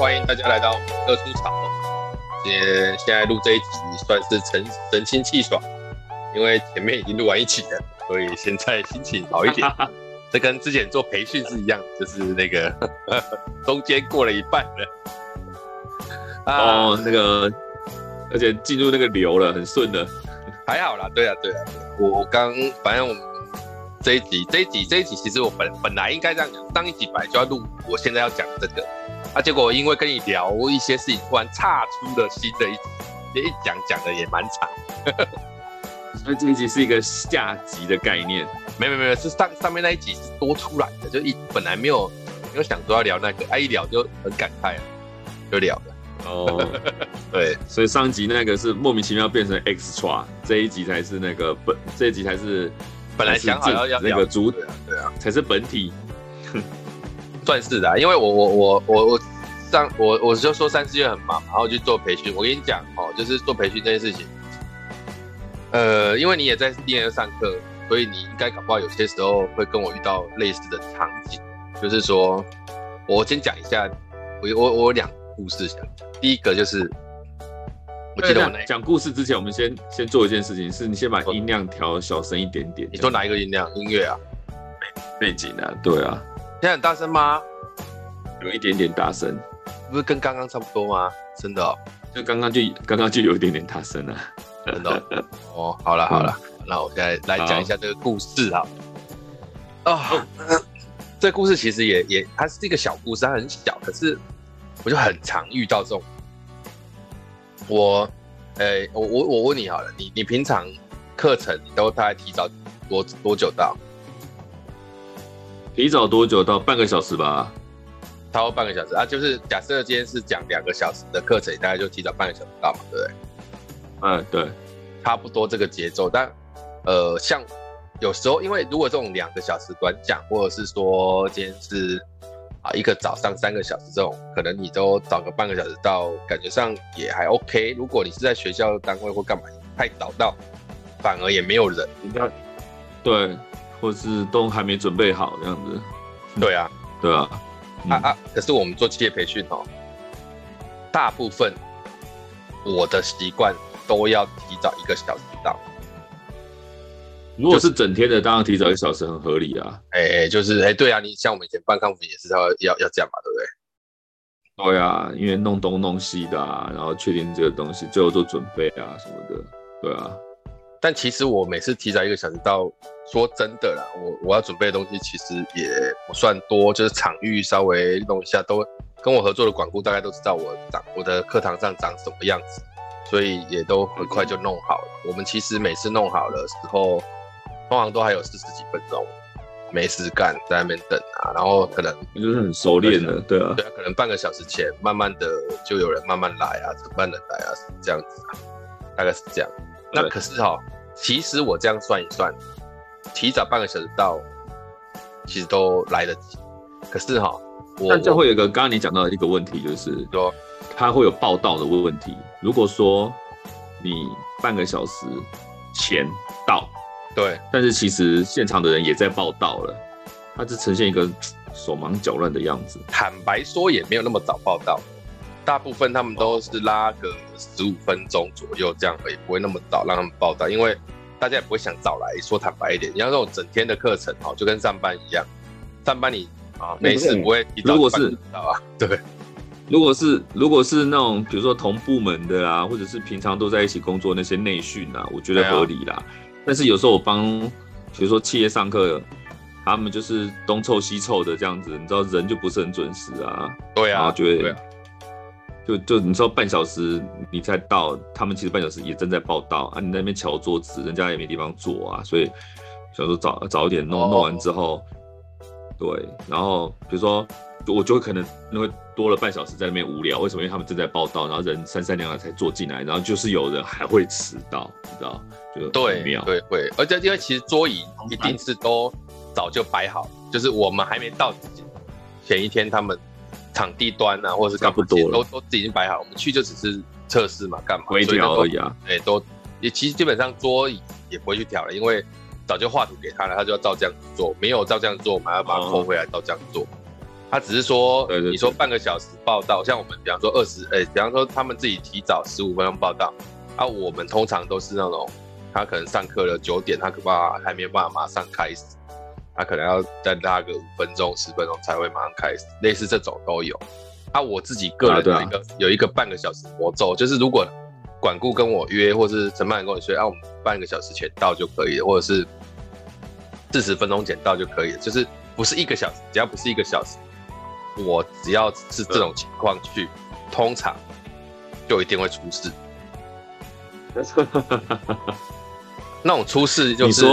欢迎大家来到各出场。今天现在录这一集算是神神清气爽，因为前面已经录完一集了，所以现在心情好一点。这跟之前做培训是一样，就是那个中间过了一半了。哦，那个，而且进入那个流了，很顺的。还好啦，对啊，对啊，我刚反正我们这一集，这一集，这一集，其实我本本来应该这样讲，上一集本来就要录，我现在要讲这个，啊，结果因为跟你聊一些事情，突然岔出了新的一集，这一讲讲的也蛮长，所以这一集是一个下集的概念，没有没没，是上上面那一集是多出来的，就一本来没有没有想说要聊那个，啊，一聊就很感慨了，就聊了。哦，对，所以上集那个是莫名其妙变成 extra，这一集才是那个本，这一集才是本来想好要要那个主，对啊，对啊，才是本体，算是的、啊，因为我我我我我上我我就说三四月很忙，然后去做培训。我跟你讲哦，就是做培训这件事情，呃，因为你也在 D N 上课，所以你应该搞不好有些时候会跟我遇到类似的场景，就是说，我先讲一下，我我我两。故事想讲，第一个就是，我记得我讲故事之前，我们先先做一件事情，是你先把音量调小声一点点。你说哪一个音量？音乐啊，背景啊，对啊。现在很大声吗？有一点点大声，不是跟刚刚差不多吗？真的、哦，就刚刚就刚刚就有一点点大声了，真的。哦，好了好了，嗯、那我现在来讲一下这个故事哈。啊、哦，这个故事其实也也，它是一个小故事，它很小，可是。我就很常遇到这种，我，诶、欸，我我我问你好了，你你平常课程你都大概提早多多久到？提早多久到？半个小时吧，超过半个小时啊。就是假设今天是讲两个小时的课程，大概就提早半个小时到嘛，对不对？嗯，对，差不多这个节奏。但呃，像有时候，因为如果这种两个小时短讲，或者是说今天是。啊，一个早上三个小时这种，可能你都早个半个小时到，感觉上也还 OK。如果你是在学校单位或干嘛，太早到，反而也没有人。应该对，或是都还没准备好这样子。对啊，对啊。嗯、啊啊！可是我们做企业培训哦，大部分我的习惯都要提早一个小时到。如果是整天的，当然提早一小时很合理啊。哎、就是哎、欸，对啊，你像我们以前办康复也是要要要这样嘛，对不对？对啊，因为弄东弄西的啊，然后确定这个东西，最后做准备啊什么的，对啊。但其实我每次提早一个小时到，说真的啦，我我要准备的东西其实也不算多，就是场域稍微弄一下，都跟我合作的管顾大概都知道我长我的课堂上长什么样子，所以也都很快就弄好了。我们其实每次弄好的时候。通常都还有四十几分钟没事干，在那边等啊，然后可能就是很熟练的，对啊，对啊，可能半个小时前，慢慢的就有人慢慢来啊，承办人来啊，是这样子啊，大概是这样。那可是哈，其实我这样算一算，提早半个小时到，其实都来得及。可是哈，我但这会有一个刚刚你讲到的一个问题，就是说它会有报道的问题。如果说你半个小时前到。对，但是其实现场的人也在报道了，他是呈现一个 手忙脚乱的样子。坦白说，也没有那么早报道，大部分他们都是拉个十五分钟左右这样而已，不会那么早让他们报道，因为大家也不会想早来。说坦白一点，你要那种整天的课程哦，就跟上班一样，上班你啊没事不会提早如果是到啊，对，如果是如果是那种比如说同部门的啊，或者是平常都在一起工作那些内训啊，我觉得合理啦。但是有时候我帮，比如说企业上课，他们就是东凑西凑的这样子，你知道人就不是很准时啊。对啊，然后就会，就就你说半小时你才到，他们其实半小时也正在报道啊。你在那边敲桌子，人家也没地方坐啊，所以想说早早一点弄，弄完之后，对，然后比如说。我就会可能因为多了半小时在那边无聊，为什么？因为他们正在报道，然后人三三两两才坐进来，然后就是有人还会迟到，你知道？就对，对，会，而且因为其实桌椅一定是都早就摆好，就是我们还没到前一天，他们场地端啊，或者是干不多都都已经摆好，我们去就只是测试嘛，干嘛？微调而已啊。对，都也其实基本上桌椅也不会去调了，因为早就画图给他了，他就要照这样做，没有照这样做，我们还要把它拖回来，照这样做。他只是说，对对对，你说半个小时报道，像我们比方说二十，哎，比方说他们自己提早十五分钟报道，啊，我们通常都是那种，他可能上课了九点，他可怕还没有办法马上开始，他可能要再拉个五分钟、十分钟才会马上开始，类似这种都有。啊，我自己个人有一个、啊啊、有一个半个小时魔咒，就是如果管顾跟我约，或是承办人跟我说，啊，我们半个小时前到就可以了，或者是四十分钟前到就可以了，就是不是一个小时，只要不是一个小时。我只要是这种情况去，通常就一定会出事。那种出事就是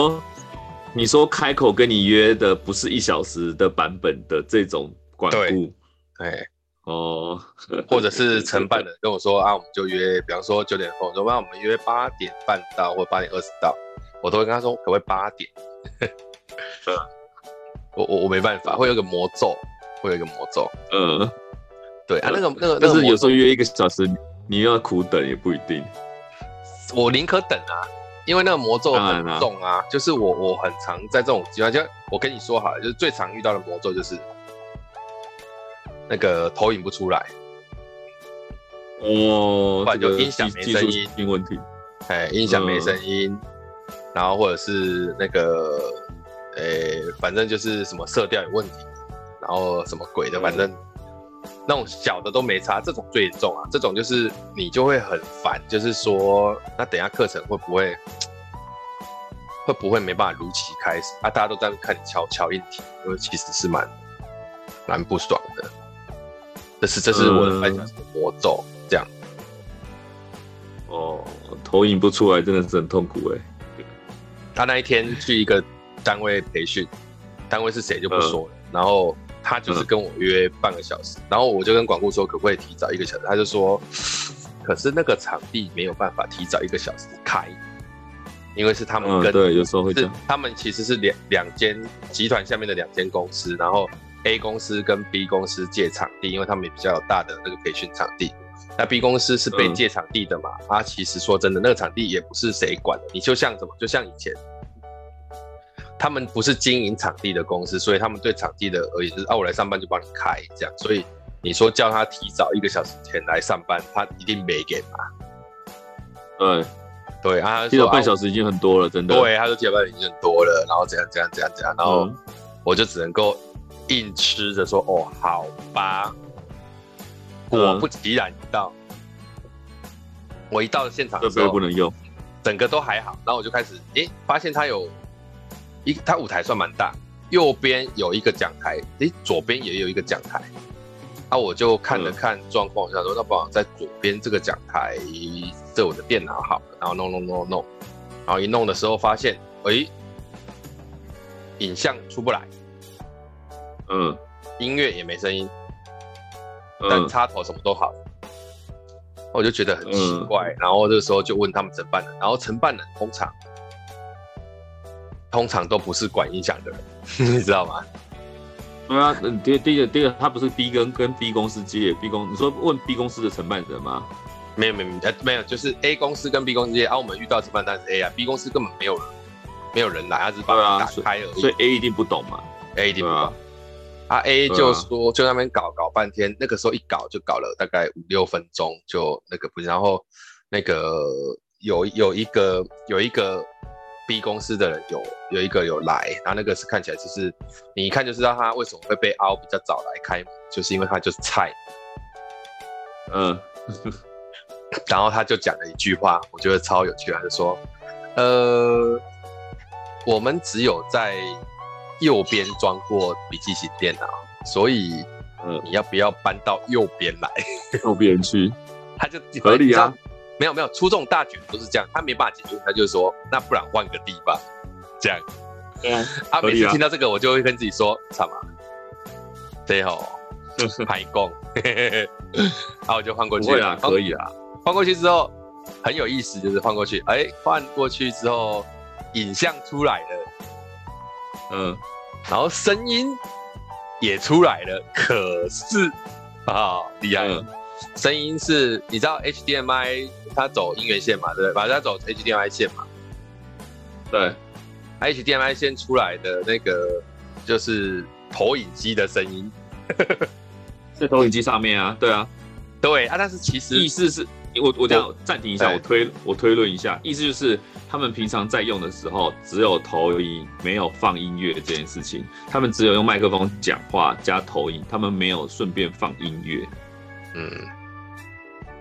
你说，开口跟你约的不是一小时的版本的这种管顾，对，哦，或者是承办人跟我说啊，我们就约，比方说九点后，说那我们约八点半到或八点二十到，我都会跟他说可不可以八点？我我我没办法，会有个魔咒。会有一个魔咒，嗯，对啊，那个那个，但是有时候约一个小时，你又要苦等也不一定。我宁可等啊，因为那个魔咒很重啊。就是我我很常在这种情况就，我跟你说好了，就是最常遇到的魔咒就是那个投影不出来。哦，不然就音响没声音，音问题。哎，音响没声音，然后或者是那个，哎，反正就是什么色调有问题。然后什么鬼的，反正那种小的都没差，这种最重啊！这种就是你就会很烦，就是说，那等下课程会不会会不会没办法如期开始啊？大家都在看你敲敲硬体，因为其实是蛮蛮不爽的。这是这是我的分享魔咒，这样。哦，投影不出来真的是很痛苦哎。他那一天去一个单位培训，单位是谁就不说了，然后。他就是跟我约半个小时，嗯、然后我就跟管顾说可不可以提早一个小时，他就说，可是那个场地没有办法提早一个小时开，因为是他们跟、嗯、对有时候会这样，他们其实是两两间集团下面的两间公司，然后 A 公司跟 B 公司借场地，因为他们也比较有大的那个培训场地，那 B 公司是被借场地的嘛，他、嗯啊、其实说真的，那个场地也不是谁管的，你就像什么，就像以前。他们不是经营场地的公司，所以他们对场地的而言就是啊，我来上班就帮你开这样。所以你说叫他提早一个小时前来上班，他一定没给嘛。对，对啊，提早半小时已经很多了，真的。对，他说提早半小时已经很多了，然后怎样怎样怎样怎样，然后我就只能够硬吃着说，哦，好吧。果不其然，一到我一到了现场的时候，不能用，整个都还好。然后我就开始，诶，发现他有。一，它舞台算蛮大，右边有一个讲台，诶，左边也有一个讲台，啊，我就看了看状况，想说那不好在左边这个讲台这我的电脑好了，然后弄弄弄弄，然后一弄的时候发现，诶，影像出不来，嗯，音乐也没声音，但插头什么都好，我就觉得很奇怪，然后这个时候就问他们承办人，然后承办人通常。通常都不是管音响的人，你知道吗？对啊，第第一个第一个他不是 B 跟跟 B 公司接 B 公，你说问 B 公司的承办人吗？没有没有没有，就是 A 公司跟 B 公司接，啊，我们遇到承办单是 A 啊，B 公司根本没有人，没有人来，他只是把它打开而已，所以，所以 A 一定不懂嘛，A 一定不懂，啊，啊 A 就说就那边搞搞半天，那个时候一搞就搞了大概五六分钟，就那个不，然后那个有有一个有一个。B 公司的人有有一个有来，然后那个是看起来就是你一看就知道他为什么会被凹比较早来开门，就是因为他就是菜。嗯，然后他就讲了一句话，我觉得超有趣，他就说：“呃，我们只有在右边装过笔记型电脑，所以嗯，你要不要搬到右边来？右边去？”他就合理啊。没有没有，出这种大局都是这样，他没办法解决，他就是说，那不然换个地方，这样。对啊。他每次听到这个，我就会跟自己说，什么？最后排工，然后我就换过去。对啊，可以啊。换过去之后很有意思，就是换过去，哎，换过去之后影像出来了，嗯，然后声音也出来了，可是啊，厉害了。嗯声音是，你知道 HDMI 它走音源线嘛？对不对？把它走 HDMI 线嘛？对，HDMI 线出来的那个就是投影机的声音，在投影机上面啊，对啊，对啊，但是其实意思是，我我这样暂停一下，我推我推论一下，意思就是他们平常在用的时候只有投影，没有放音乐这件事情，他们只有用麦克风讲话加投影，他们没有顺便放音乐，嗯，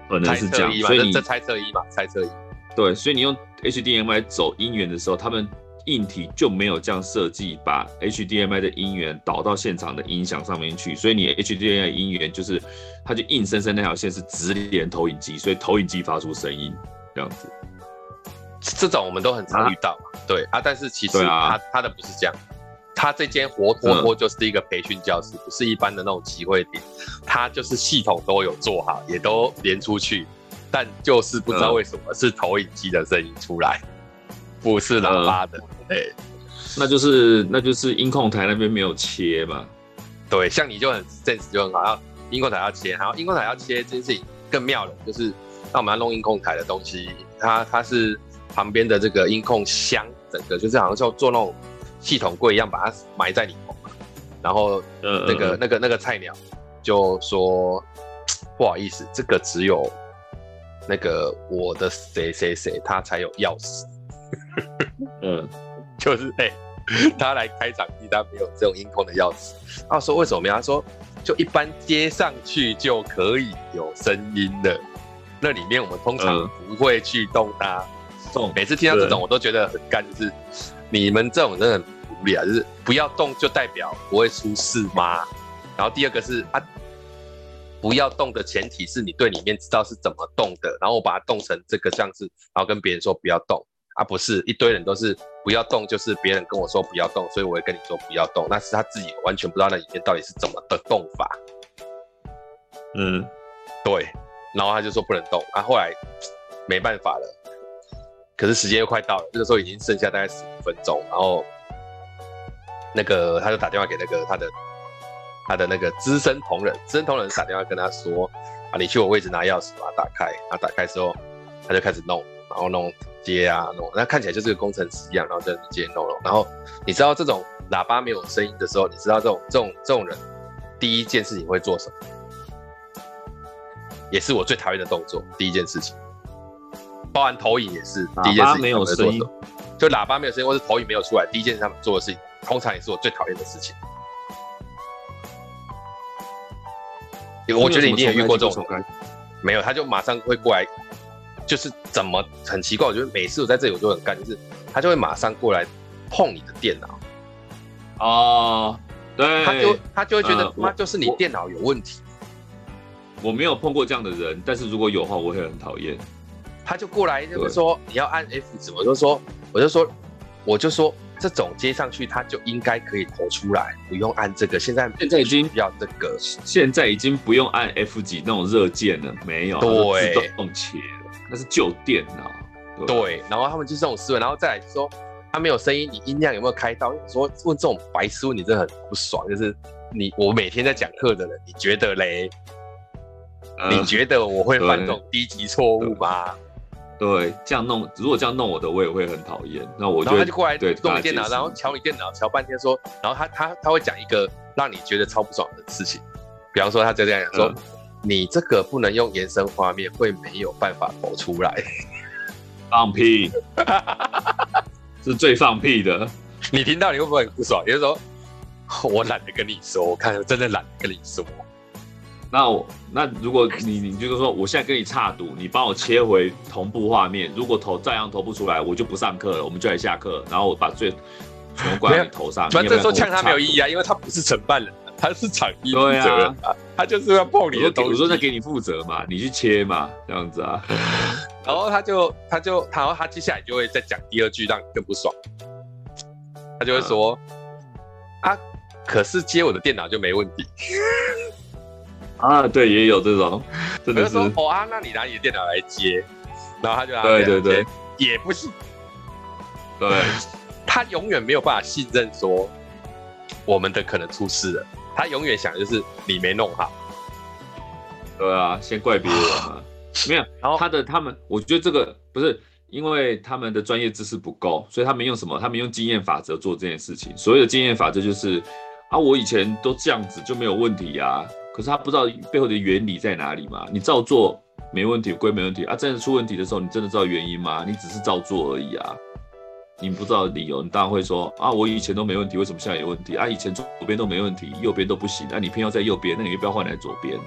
可能是这样，所以你这这猜测一嘛，猜测一，对，所以你用 HDMI 走音源的时候，他们硬体就没有这样设计，把 HDMI 的音源导到现场的音响上面去，所以你 HDMI 的音源就是，它就硬生生那条线是直连投影机，所以投影机发出声音这样子。这种我们都很常遇到嘛，对啊，但是其实对啊。他他的不是这样，他这间活脱脱就是一个培训教室，不是一般的那种集会点，他就是系统都有做好，也都连出去，但就是不知道为什么是投影机的声音出来，不是喇叭的，对。那就是那就是音控台那边没有切嘛，对，像你就很 sense 就很好，要音控台要切，然后音控台要切这件事情更妙了，就是那我们要弄音控台的东西，它它是旁边的这个音控箱，整个就是好像就做那种系统柜一样，把它埋在里头嘛。然后那个、嗯、那个那个菜鸟就说不好意思，这个只有那个我的谁谁谁他才有钥匙，嗯，就是哎。欸他来开场地，他没有这种音控的钥匙。他说为什么没有？他说就一般接上去就可以有声音的，那里面我们通常不会去动它。嗯，每次听到这种我都觉得很干，就是你们这种人很无聊，就是不要动就代表不会出事吗？然后第二个是啊，不要动的前提是你对里面知道是怎么动的，然后我把它动成这个样子，然后跟别人说不要动。啊，不是一堆人都是不要动，就是别人跟我说不要动，所以我会跟你说不要动。那是他自己完全不知道那里面到底是怎么的动法。嗯，对。然后他就说不能动。啊，后来没办法了。可是时间又快到了，这个时候已经剩下大概十五分钟。然后那个他就打电话给那个他的他的那个资深同仁，资深同仁打电话跟他说啊，你去我位置拿钥匙，把它打开。然后打开之后，他就开始弄，然后弄。接啊弄，那看起来就是个工程师一样，然后在那接弄弄。然后你知道这种喇叭没有声音的时候，你知道这种这种这种人第一件事情会做什么？也是我最讨厌的动作。第一件事情，包含投影也是第一件事情。没有声音，就喇叭没有声音，或是投影没有出来，第一件事他们做的事情，通常也是我最讨厌的事情。我觉得你一定也遇过这种，没有，他就马上会过来。就是怎么很奇怪，我觉得每次我在这里我就很干，就是他就会马上过来碰你的电脑，哦，对，他就他就会觉得妈、呃、就是你电脑有问题我。我没有碰过这样的人，但是如果有的话，我会很讨厌。他就过来就是说你要按 F 指，我就说我就说我就说这种接上去它就应该可以投出来，不用按这个。现在现在已经要这个，现在已经不用按 F 几那种热键了，没有，对，自动切。那是旧电脑，对，然后他们就是这种思维，然后再来说他没有声音，你音量有没有开到？说问这种白痴问题真的很不爽，就是你我每天在讲课的人，你觉得嘞？呃、你觉得我会犯这种低级错误吗？对，这样弄，如果这样弄我的，我也会很讨厌。那我就然后他就过来对动你电脑，然后瞧你电脑，瞧半天说，然后他他他会讲一个让你觉得超不爽的事情，比方说他就这样讲说。呃你这个不能用延伸画面，会没有办法投出来。放屁，是最放屁的。你听到你会不会很不爽？也就是说，我懒得跟你说，我看我真的懒得跟你说。那我那如果你你就是说，我现在跟你差赌，你帮我切回同步画面。如果投照样投不出来，我就不上课了，我们就来下课。然后我把最全部挂在你头上。反正说呛他没有意义啊，因为他不是承办人。他是场地负责人啊，他就是要碰你的东西。我说那给你负责嘛，你去切嘛，这样子啊。然后他就他就然后他接下来就会再讲第二句，让你更不爽。他就会说可是接我的电脑就没问题。啊，对，也有这种，真的是。说哦啊，那你拿你的电脑来接，然后他就拿对对对，也不是。对，他永远没有办法信任说我们的可能出事了。他永远想的就是你没弄好，对啊，先怪别人啊，没有。然后他的他们，我觉得这个不是因为他们的专业知识不够，所以他们用什么？他们用经验法则做这件事情。所谓的经验法则就是，啊，我以前都这样子就没有问题呀、啊。可是他不知道背后的原理在哪里嘛？你照做没问题，归没问题啊。真的出问题的时候，你真的知道原因吗？你只是照做而已啊。你不知道理由，你当然会说啊，我以前都没问题，为什么现在有问题啊？以前左边都没问题，右边都不行，那、啊、你偏要在右边，那你又不要换来左边的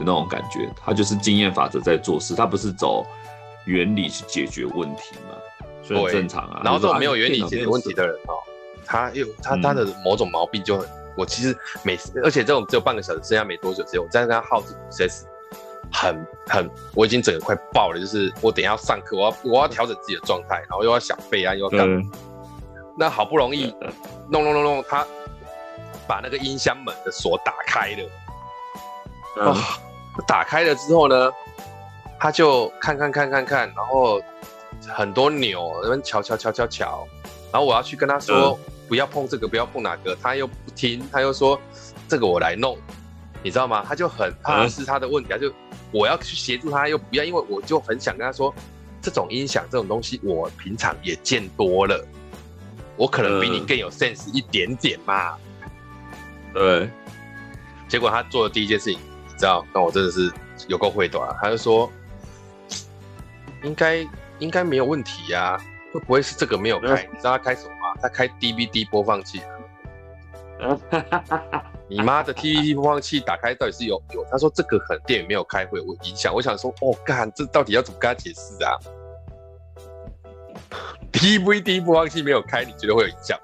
那种感觉。他就是经验法则在做事，他不是走原理去解决问题嘛？所以很正常啊。然后这种没有原理解决问题的人哦，他有他他的某种毛病就很。我其实每次，而且这种只有半个小时，剩下没多久只有，我在跟他耗着 5CS，很很，我已经整个快爆了。就是我等一下要上课，我要我要调整自己的状态，然后又要想备案，又要干嘛？嗯、那好不容易弄弄弄弄，他把那个音箱门的锁打开了，嗯、哦，打开了之后呢，他就看看看看看，然后很多钮，那边瞧瞧瞧瞧瞧，然后我要去跟他说。嗯不要碰这个，不要碰哪个，他又不听，他又说这个我来弄，你知道吗？他就很怕是他的问题，他就我要去协助他，又不要，因为我就很想跟他说，这种音响这种东西我平常也见多了，我可能比你更有 sense 一点点嘛。对，结果他做的第一件事情，你知道，那我真的是有够会短，他就说应该应该没有问题呀，会不会是这个没有开？你知道他开什么？他开 DVD 播放器，你妈的 DVD 播放器打开到底是有有？他说这个可能电影没有开会有影响。我想说，哦干，这到底要怎么跟他解释啊？DVD 播放器没有开，你觉得会有影响？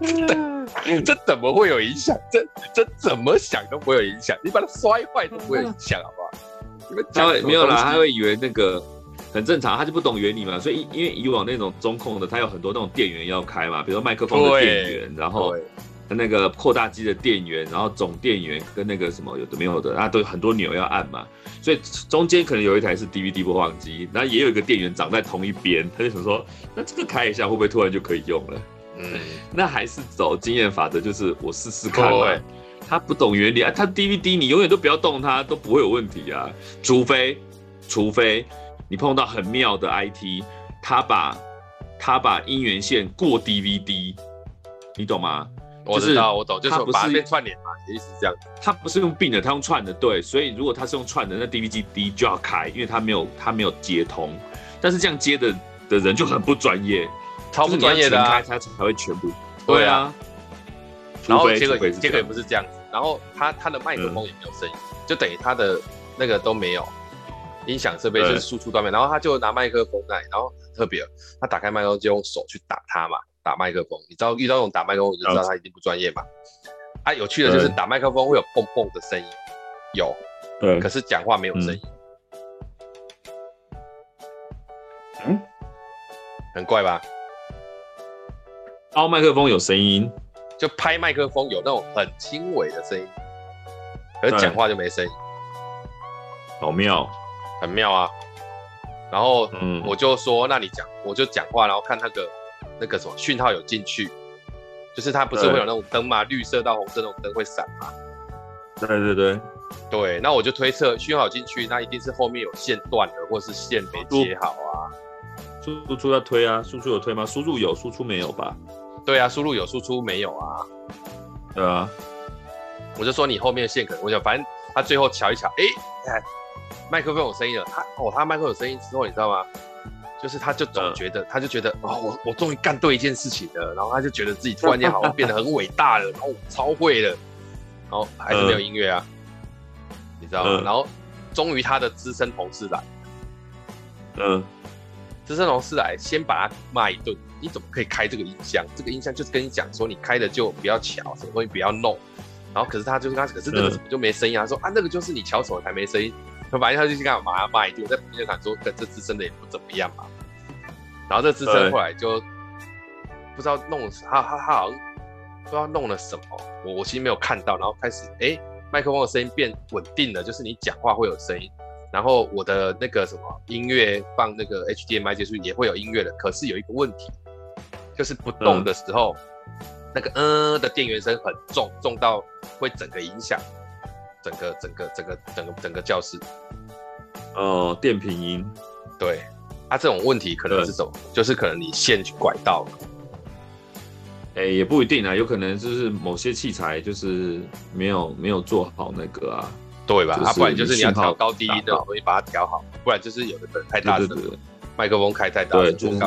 这怎么会有影响？这这怎么想都不会有影响。你把它摔坏都不会有影响，好不好？你们讲没有啦，他会以为那个。很正常，他就不懂原理嘛，所以因为以往那种中控的，它有很多那种电源要开嘛，比如说麦克风的电源，然后那个扩大机的电源，然后总电源跟那个什么有的没有的，啊，都有很多钮要按嘛，所以中间可能有一台是 DVD 播放机，然后也有一个电源长在同一边，他就想说，那这个开一下会不会突然就可以用了？嗯，那还是走经验法则，就是我试试看嘛。他不懂原理啊，他 DVD 你永远都不要动它，都不会有问题啊，除非，除非。你碰到很妙的 IT，他把他把音源线过 DVD，你懂吗？我知道，我懂，就是把它变串联嘛，其实是这样。他不是用并的，他用串的，对。所以如果他是用串的，那 DVD 就要开，因为他没有他没有接通。但是这样接的的人就很不专业，超不专业的啊，他才会全部。对啊。然后结果结果也不是这样子，然后他他的麦克风也没有声音，就等于他的那个都没有。音响设备就是输出端面，然后他就拿麦克风来，然后特别，他打开麦克风就用手去打它嘛，打麦克风。你知道遇到那种打麦克风，我就知道他一定不专业嘛。啊，有趣的就是打麦克风会有蹦蹦的声音，有，对，可是讲话没有声音，嗯，很怪吧？凹麦克风有声音，就拍麦克风有那种很轻微的声音，可是讲话就没声音，好妙。很妙啊，然后嗯，我就说，那你讲，我就讲话，然后看那个那个什么讯号有进去，就是它不是会有那种灯嘛，绿色到红色那种灯会闪嘛。对对对对，那我就推测讯号进去，那一定是后面有线断了，或是线没接好啊。输出要推啊，输出有推吗？输入有，输出没有吧？对啊，输入有，输出没有啊。对啊，我就说你后面的线可能，我想反正他最后瞧一瞧，哎，看。麦克风有声音了，他哦，他麦克风有声音之后，你知道吗？就是他就总觉得，嗯、他就觉得哦，我我终于干对一件事情了，然后他就觉得自己突然间好像变得很伟大了，然后超会了，然后还是没有音乐啊，嗯、你知道吗？嗯、然后终于他的资深同事来，嗯，资深同事来先把他骂一顿，你怎么可以开这个音箱？这个音箱就是跟你讲说，你开的就比较巧，什么东西不要弄。然后可是他就是他，可是那个怎么就没声音啊？他说啊，那个就是你巧手才没声音。反正他就去干嘛骂一顿，在旁边看说，这这资深的也不怎么样嘛。然后这资深后来就不知道弄他他他好像不知道弄了什么，我我其实没有看到。然后开始哎，麦克风的声音变稳定了，就是你讲话会有声音。然后我的那个什么音乐放那个 HDMI 接触也会有音乐的。可是有一个问题，就是不动的时候，嗯、那个嗯的电源声很重，重到会整个影响。整个整个整个整个整个教室，哦，电瓶音，对，它、啊、这种问题可能是什么？就是可能你线去拐到了，哎、欸，也不一定啊，有可能就是某些器材就是没有没有做好那个啊，对吧？啊，不然就是你要调高低音的所以把它调好，不然就是有的可能太大声，对对对，麦克风开太大，对，就是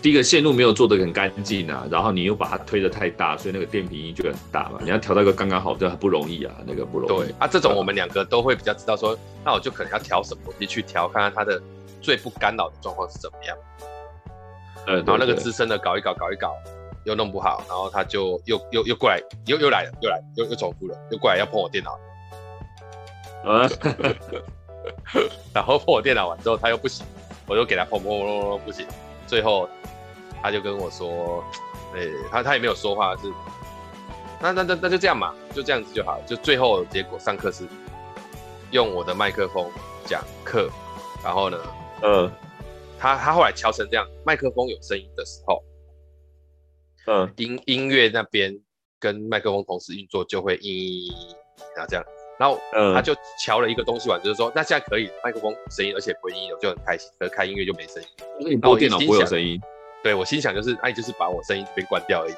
第一个线路没有做的很干净啊，然后你又把它推得太大，所以那个电瓶音就很大嘛。你要调到一个刚刚好，这很不容易啊，那个不容易。对啊，这种我们两个都会比较知道说，那我就可能要调什么东西去调，看看它的最不干扰的状况是怎么样。呃，然后那个资深的搞一搞，搞一搞。又弄不好，然后他就又又又过来，又又来了，又来，又又重复了，又过来要碰我电脑。啊 然后碰我电脑完之后，他又不行，我又给他碰碰碰碰碰不行，最后他就跟我说，哎、欸，他他也没有说话，是，那那那那就这样嘛，就这样子就好，就最后结果上课是用我的麦克风讲课，然后呢，嗯，他他后来调成这样，麦克风有声音的时候。嗯，音音乐那边跟麦克风同时运作就会音，然后这样，然后他就调了一个东西玩，就是说那现在可以麦克风声音，而且不会音，我就很开心。可是开音乐就没声音，那你播电脑不会有声音？对，我心想就是，哎，就是把我声音这边关掉而已。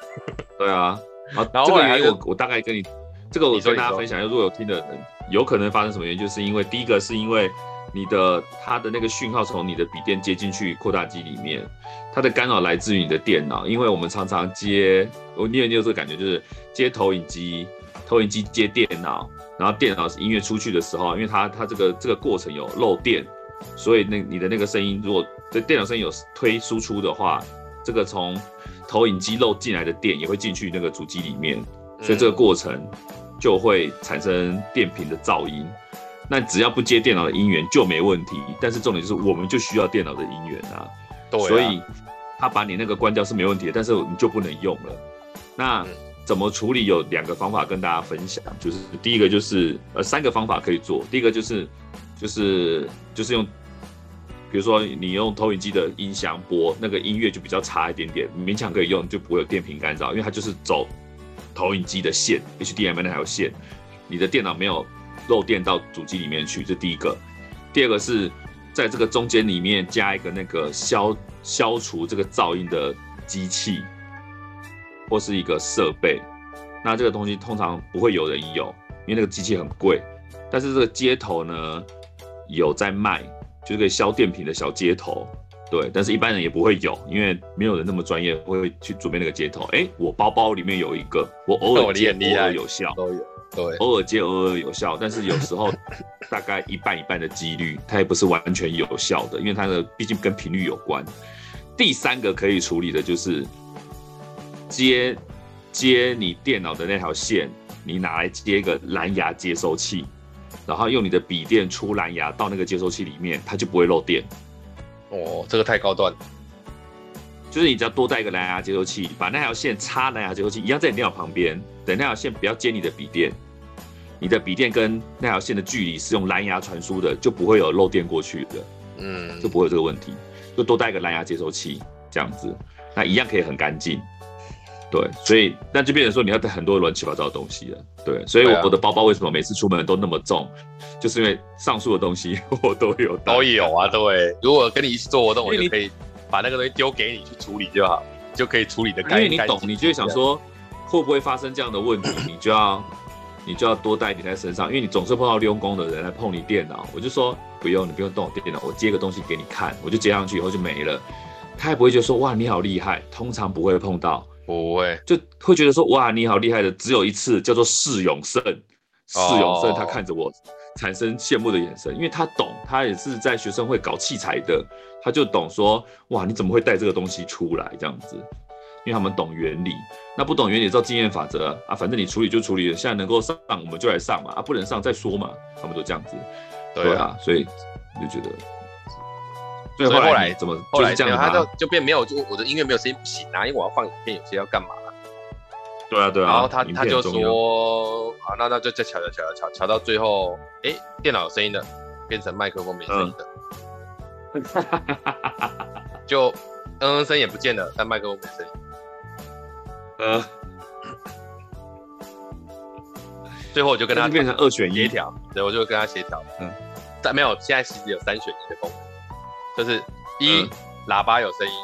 对啊，好，然后这个原因我我大概跟你这个我跟大家分享，如果有听的人，有可能发生什么原因，就是因为第一个是因为。你的它的那个讯号从你的笔电接进去扩大机里面，它的干扰来自于你的电脑，因为我们常常接，我你有你有这个感觉，就是接投影机，投影机接电脑，然后电脑音乐出去的时候，因为它它这个这个过程有漏电，所以那你的那个声音如果这电脑声音有推输出的话，这个从投影机漏进来的电也会进去那个主机里面，所以这个过程就会产生电瓶的噪音。那只要不接电脑的音源就没问题，但是重点就是我们就需要电脑的音源啊，对啊，所以他把你那个关掉是没问题的，但是你就不能用了。那怎么处理？有两个方法跟大家分享，就是第一个就是呃三个方法可以做，第一个就是就是就是用，比如说你用投影机的音箱播那个音乐就比较差一点点，勉强可以用，就不会有电瓶干扰，因为它就是走投影机的线，HDMI 那条线，你的电脑没有。漏电到主机里面去，这第一个。第二个是在这个中间里面加一个那个消消除这个噪音的机器，或是一个设备。那这个东西通常不会有人有，因为那个机器很贵。但是这个接头呢，有在卖，就是可以消电瓶的小接头。对，但是一般人也不会有，因为没有人那么专业会去准备那个接头。哎，我包包里面有一个，我偶尔接偶尔有效。都有。对，偶尔接偶尔有效，但是有时候 大概一半一半的几率，它也不是完全有效的，因为它的毕竟跟频率有关。第三个可以处理的就是接接你电脑的那条线，你拿来接一个蓝牙接收器，然后用你的笔电出蓝牙到那个接收器里面，它就不会漏电。哦，这个太高端了。就是你只要多带一个蓝牙接收器，把那条线插蓝牙接收器，一样在你电脑旁边，等那条线不要接你的笔电。你的笔电跟那条线的距离是用蓝牙传输的，就不会有漏电过去的，嗯，就不会有这个问题。就多带一个蓝牙接收器，这样子，那一样可以很干净。对，所以那就变成说你要带很多乱七八糟的东西了。对，所以我的包包为什么每次出门都那么重，就是因为上述的东西 我都有带。都有啊，对。如果跟你一起做活动，我就可以把那个东西丢给你去处理就好，就可以处理的干净。因为你懂，你就会想说会不会发生这样的问题，你就要。你就要多带点在身上，因为你总是碰到用工的人来碰你电脑。我就说不用，你不用动我电脑，我接个东西给你看，我就接上去以后就没了。他也不会觉得说哇你好厉害，通常不会碰到，不会，就会觉得说哇你好厉害的只有一次，叫做释永胜。释永胜他看着我产生羡慕的眼神，因为他懂，他也是在学生会搞器材的，他就懂说哇你怎么会带这个东西出来这样子。因为他们懂原理，那不懂原理照经验法则啊，反正你处理就处理了，现在能够上我们就来上嘛，啊不能上再说嘛，他们都这样子，对啊，所以就觉得，所以后来怎么后来这样，他就就变没有，就我的音乐没有声音不行啊，因为我要放影片，有些要干嘛？对啊对啊，然后他他就说啊，那那就再调调调调调到最后，哎，电脑有声音的变成麦克风没声音的，就嗯嗯声也不见了，但麦克风没声音。呃，最后我就跟他变成二选一协调，对，我就跟他协调，嗯，但没有，现在其实有三选一的功能，就是一、嗯、喇叭有声音，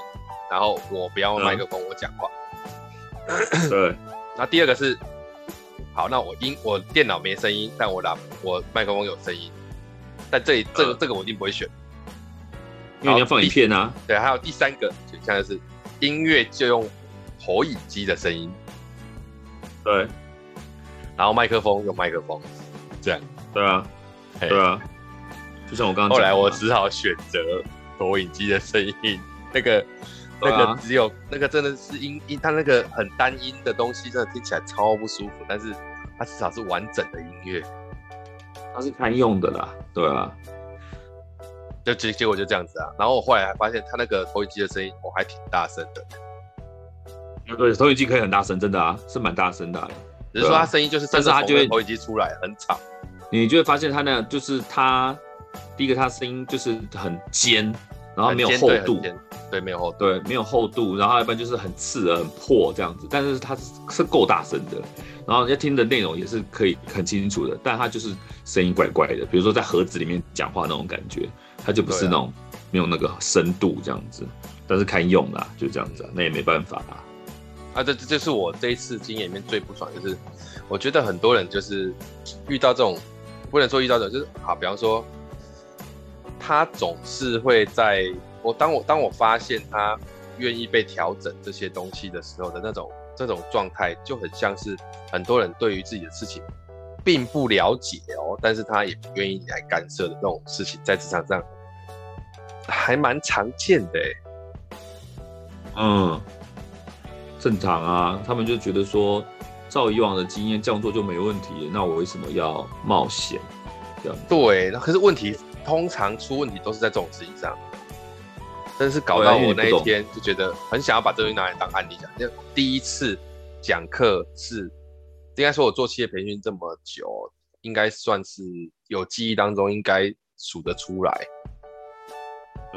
然后我不要用麦克风我讲话。嗯、对。那第二个是，好，那我音我电脑没声音，但我喇我麦克风有声音。但这里这个、嗯、这个我一定不会选，因为你要放影片啊。对，还有第三个选项就是音乐就用投影机的声音。对。然后麦克风用麦克风，这样。对啊。对啊。就像我刚刚讲，后来我只好选择投影机的声音，那个、那个只有、啊、那个真的是音音，它那个很单音的东西，真的听起来超不舒服。但是它至少是完整的音乐，它是堪用的啦。对啊，就结结果就这样子啊。然后我后来还发现，它那个投影机的声音我还挺大声的。对，投影机可以很大声，真的啊，是蛮大声的、啊。只是说它声音就是，但是它就会投影机出来很吵，你就会发现它那就是它。第一个，它声音就是很尖，然后没有厚度，对，对，没有厚度，对，没有厚度，然后一般就是很刺耳、很破这样子。但是它是是够大声的，然后要听的内容也是可以很清楚的，但它就是声音怪怪的，比如说在盒子里面讲话那种感觉，它就不是那种没有那个深度这样子。但是堪用啦，就这样子，那也没办法啊。啊，这这就是我这一次经验里面最不爽，就是我觉得很多人就是遇到这种，不能说遇到这种，就是好，比方说。他总是会在我当我当我发现他愿意被调整这些东西的时候的那种这种状态，就很像是很多人对于自己的事情并不了解哦，但是他也不愿意来干涉的那种事情，在职场上还蛮常见的。嗯，正常啊，他们就觉得说，照以往的经验这样做就没问题，那我为什么要冒险？这样对，那可是问题。通常出问题都是在这种事情上，但是搞到我那一天就觉得很想要把这东西拿来当案例讲。就第一次讲课是，应该说我做企业培训这么久，应该算是有记忆当中应该数得出来，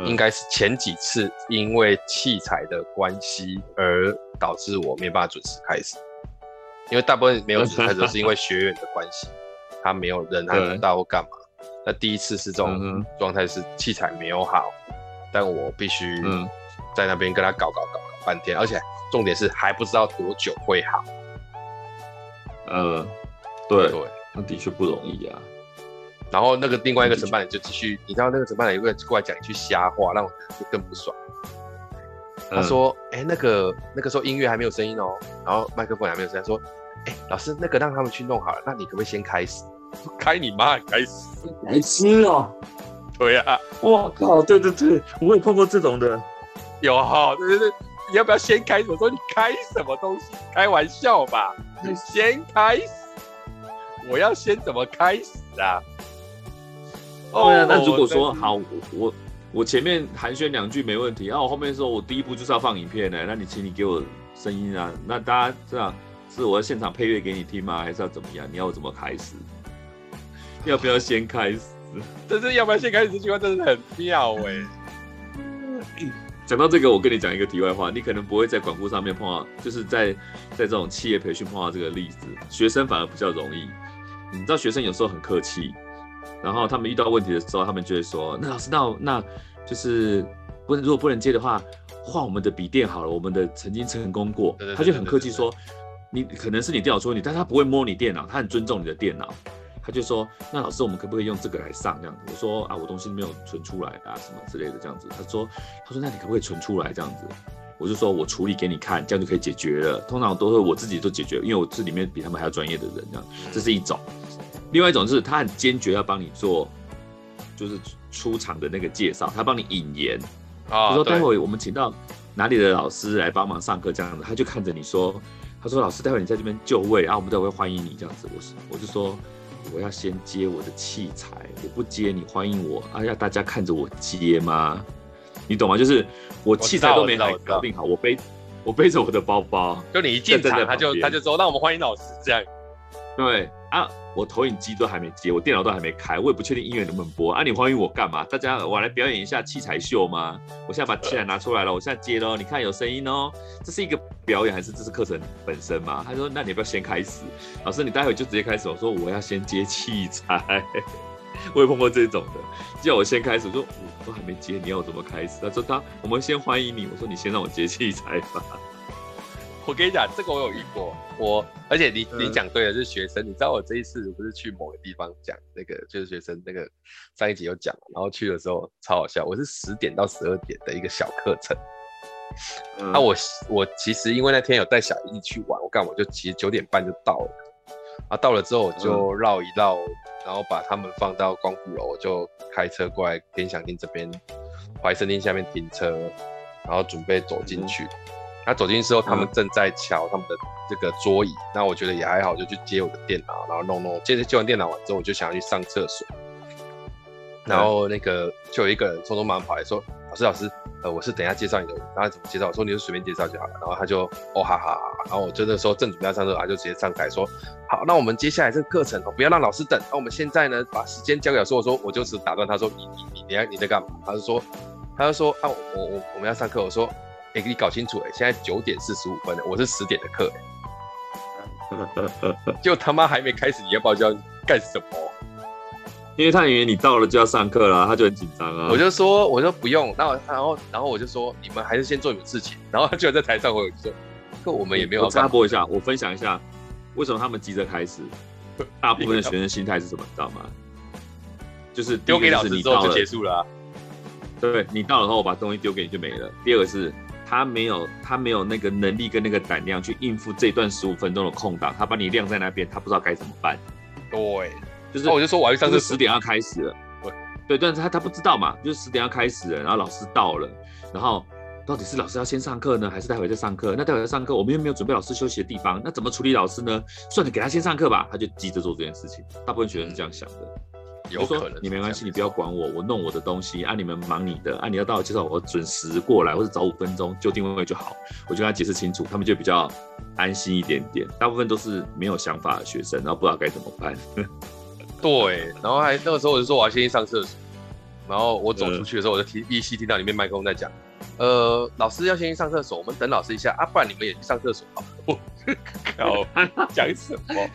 应该是前几次因为器材的关系而导致我没办法准时开始，因为大部分没有准时开始都是因为学员的关系，他没有人，他不知道或干嘛。那第一次是这种状态，是器材没有好，嗯、但我必须在那边跟他搞搞搞搞半天，而且重点是还不知道多久会好。呃，对对，那的确不容易啊。然后那个另外一个承办人就继续，你知道那个承办人有个人过来讲一句瞎话，让我就更不爽。他说：“哎、嗯欸，那个那个时候音乐还没有声音哦，然后麦克风还没有声音。说，哎、欸，老师，那个让他们去弄好了，那你可不可以先开始？” 开你妈！开始来吃哦！对呀、啊，我靠！对对对，我也碰过这种的。有哈，对对对，你要不要先开始？我说你开什么东西？开玩笑吧！你先开始，我要先怎么开始啊？哦，那如果说好，我我前面寒暄两句没问题，然后我后面说我第一步就是要放影片呢，那你请你给我声音啊？那大家这样是我要现场配乐给你听吗？还是要怎么样？你要我怎么开始？要不要先开始？但是要不要先开始这句话真的很妙哎、欸。讲到这个，我跟你讲一个题外话，你可能不会在广播上面碰到，就是在在这种企业培训碰到这个例子，学生反而比较容易。你知道学生有时候很客气，然后他们遇到问题的时候，他们就会说：“那老师，那那就是不能，如果不能接的话，换我们的笔电好了，我们的曾经成功过。”他就很客气说：“你可能是你电脑出问题，但他不会摸你电脑，他很尊重你的电脑。”他就说：“那老师，我们可不可以用这个来上这样子？”我说：“啊，我东西没有存出来啊，什么之类的这样子。”他说：“他说那你可不可以存出来这样子？”我就说：“我处理给你看，这样就可以解决了。通常都是我自己都解决，因为我这里面比他们还要专业的人这样。这是一种。另外一种就是他很坚决要帮你做，就是出场的那个介绍，他帮你引言。啊，他说待会我们请到哪里的老师来帮忙上课这样子，他就看着你说：“他说老师，待会你在这边就位啊，我们待会欢迎你这样子。”我是我就说。我要先接我的器材，我不接你欢迎我啊？要大家看着我接吗？你懂吗？就是我器材都没好搞定好，我背我背着我的包包，就你一进场他就他就说，那我们欢迎老师这样。对啊，我投影机都还没接，我电脑都还没开，我也不确定音乐能不能播啊。你欢迎我干嘛？大家我来表演一下器材秀吗？我现在把器材拿出来了，我现在接喽，你看有声音哦。这是一个表演还是这是课程本身嘛？他说，那你要不要先开始？老师，你待会就直接开始。我说我要先接器材。我也碰过这种的，叫我先开始，我说我都还没接，你要我怎么开始？他说他我们先欢迎你，我说你先让我接器材吧。我跟你讲，这个我有遇过，我而且你你讲对了，是学生。你知道我这一次不是去某个地方讲那个，就是学生那个上一集有讲，然后去的时候超好笑。我是十点到十二点的一个小课程。那、嗯啊、我我其实因为那天有带小姨去玩，我干我就其实九点半就到了。啊，到了之后我就绕一绕，嗯、然后把他们放到光复楼，我就开车过来天祥厅这边怀生厅下面停车，然后准备走进去。嗯他走进去之后，他们正在敲他们的这个桌椅。嗯、那我觉得也还好，就去接我的电脑，然后弄弄。接着接完电脑完之后，我就想要去上厕所。然后那个就有一个人匆匆忙忙跑来说：“老师，老师，呃，我是等一下介绍你的。”然后怎么介绍？我说：“你就随便介绍就好了。”然后他就哦，哈哈。然后我就那时候正准备要上厕所，他就直接上台说：“好，那我们接下来这个课程哦，不要让老师等。那我们现在呢，把时间交给老师。”我说：“我就是打断他说，你你你，等下你在干嘛？”他就说：“他就说啊，我我我们要上课。”我说。哎、欸，你搞清楚哎、欸，现在九点四十五分了，我是十点的课哎，就他妈还没开始，你要报销干什么？因为他以为你到了就要上课了，他就很紧张啊。我就说，我说不用，然后然后然后我就说，你们还是先做你们事情。然后他就在台上，我就说，课我们也没有。我插播一下，我分享一下为什么他们急着开始。大部分的学生心态是什么？你知道吗？就是丢给老师之后就结束了、啊。对，你到了后，我把东西丢给你就没了。第二个是。他没有，他没有那个能力跟那个胆量去应付这段十五分钟的空档，他把你晾在那边，他不知道该怎么办。对，就是我就说我要上课十点要开始了。对，对，但是他他不知道嘛，就是十点要开始了，然后老师到了，然后到底是老师要先上课呢，还是待会再上课？那待会再上课，我们又没有准备老师休息的地方，那怎么处理老师呢？算了，给他先上课吧，他就急着做这件事情。大部分学生是这样想的。有可能你没关系，你不要管我，我弄我的东西，啊，你们忙你的，啊，你要到介绍我准时过来，或者早五分钟就定位就好，我就跟他解释清楚，他们就比较安心一点点。大部分都是没有想法的学生，然后不知道该怎么办。对，然后还那个时候我就说我要先去上厕所，然后我走出去的时候，我就听依稀听到里面麦克风在讲。呃，老师要先去上厕所，我们等老师一下啊，不然你们也去上厕所。我 靠，讲什么？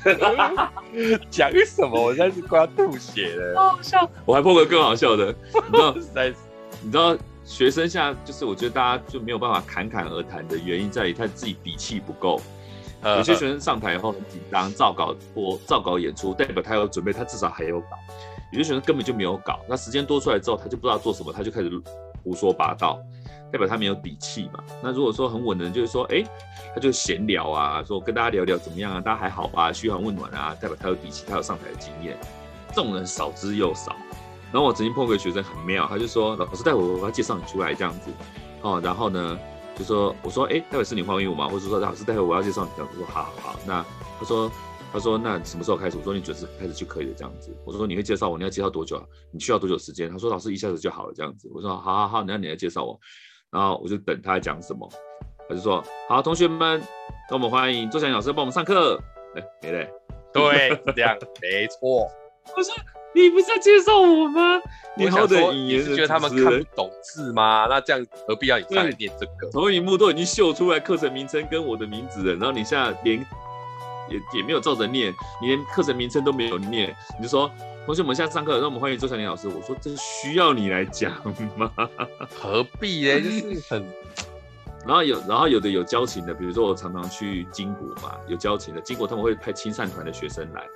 讲什么？我现在是快要吐血了。好笑！我还碰过更好笑的，你知道？你知道学生现在就是，我觉得大家就没有办法侃侃而谈的原因在于他自己底气不够。有些学生上台以后很紧张，照稿播，照稿演出，代表他有准备，他至少还有稿。有些学生根本就没有稿，那时间多出来之后，他就不知道做什么，他就开始胡说八道。代表他没有底气嘛？那如果说很稳的，就是说，哎、他就闲聊啊，说跟大家聊聊怎么样啊，大家还好吧，嘘寒问暖啊，代表他有底气，他有上台的经验。这种人少之又少。然后我曾经碰过一个学生很妙，他就说，老师待会我要介绍你出来这样子，哦，然后呢，就说我说，哎、待会是你欢迎我吗？或者说老师待会我要介绍你，我说好好好。那他说他说那什么时候开始？我说你准时开始就可以了这样子。我说你会介绍我，你要介绍多久啊？你需要多久时间？他说老师一下子就好了这样子。我说好好好，那你来介绍我。然后我就等他讲什么，他就说：“好，同学们，那我们欢迎周翔老师帮我们上课。”哎，没嘞，对，这样没错。我说：“你不是要介绍我吗？”你好的你是觉得他们看不懂字吗？那这样何必要你上来念这个？投影幕都已经秀出来课程名称跟我的名字了，然后你现在连也也没有照着念，你连课程名称都没有念，你就说。同学们，现在上课，让我们欢迎周小林老师。我说，这需要你来讲吗？何必呢？就是很，然后有，然后有的有交情的，比如说我常常去金国嘛，有交情的金国他们会派亲善团的学生来。